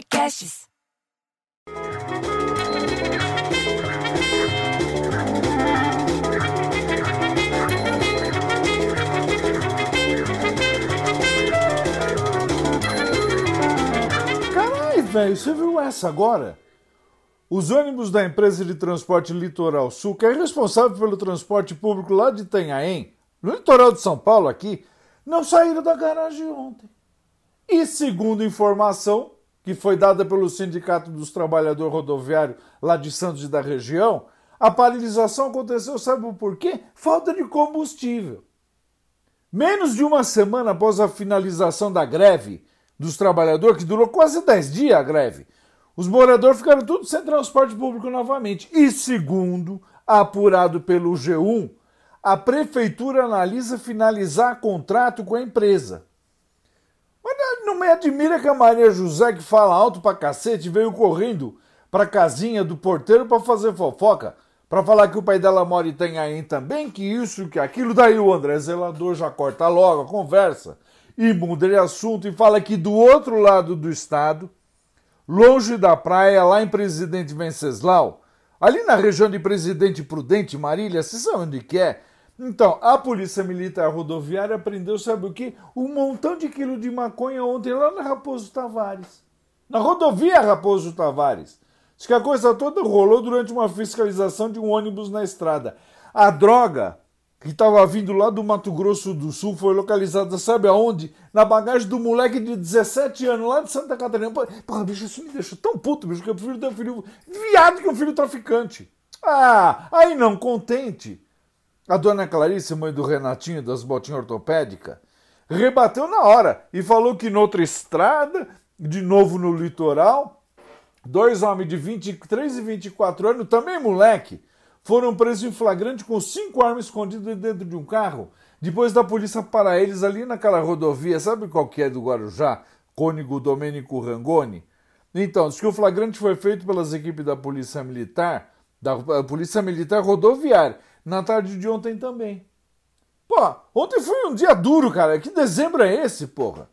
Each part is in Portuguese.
Podcasts. Caralho, velho, você viu essa agora? Os ônibus da empresa de transporte Litoral Sul, que é responsável pelo transporte público lá de Itanhaém, no litoral de São Paulo aqui, não saíram da garagem ontem. E segundo informação que foi dada pelo Sindicato dos Trabalhadores Rodoviários lá de Santos e da região, a paralisação aconteceu, sabe por quê? Falta de combustível. Menos de uma semana após a finalização da greve dos trabalhadores, que durou quase 10 dias a greve, os moradores ficaram tudo sem transporte público novamente. E segundo apurado pelo G1, a prefeitura analisa finalizar contrato com a empresa. Não me admira que a Maria José, que fala alto pra cacete, veio correndo pra casinha do porteiro pra fazer fofoca, pra falar que o pai dela mora em Itanhaém também, que isso, que aquilo. Daí o André Zelador já corta logo a conversa e muda de assunto e fala que do outro lado do estado, longe da praia, lá em Presidente Venceslau, ali na região de Presidente Prudente, Marília, vocês sabem onde que é? Então, a Polícia Militar Rodoviária prendeu, sabe o quê? Um montão de quilo de maconha ontem lá na Raposo Tavares. Na rodovia Raposo Tavares. Diz que a coisa toda rolou durante uma fiscalização de um ônibus na estrada. A droga que estava vindo lá do Mato Grosso do Sul foi localizada, sabe aonde? Na bagagem do moleque de 17 anos, lá de Santa Catarina. Porra, bicho, isso me deixa tão puto, bicho, que eu prefiro ter um filho viado que um filho traficante. Ah, aí não, contente. A dona Clarice, mãe do Renatinho das botinhas ortopédicas, rebateu na hora e falou que noutra estrada, de novo no litoral, dois homens de 23 e 24 anos, também moleque, foram presos em flagrante com cinco armas escondidas dentro de um carro, depois da polícia parar eles ali naquela rodovia, sabe qual que é do Guarujá? Cônigo Domênico Rangoni? Então, diz que o flagrante foi feito pelas equipes da Polícia Militar, da Polícia Militar Rodoviária, na tarde de ontem também. Pô, ontem foi um dia duro, cara. Que dezembro é esse, porra?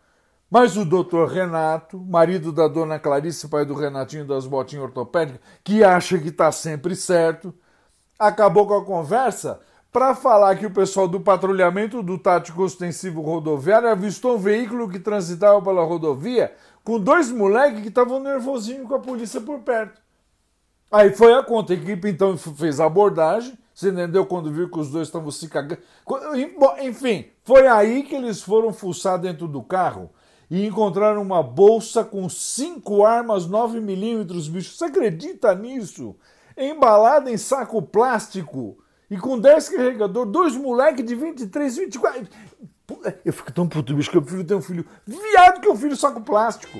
Mas o doutor Renato, marido da dona Clarice, pai do Renatinho das botinhas ortopédicas, que acha que tá sempre certo, acabou com a conversa para falar que o pessoal do patrulhamento do tático ostensivo rodoviário avistou um veículo que transitava pela rodovia com dois moleques que estavam nervosinhos com a polícia por perto. Aí foi a conta, a equipe então fez a abordagem, você entendeu? Quando viu que os dois estavam se cagando. Enfim, foi aí que eles foram fuçar dentro do carro e encontraram uma bolsa com cinco armas 9mm, bicho. Você acredita nisso? Embalada em saco plástico e com 10 carregador, dois moleques de 23, 24. Eu fico tão puto, bicho, que eu prefiro ter um filho viado que um filho saco plástico.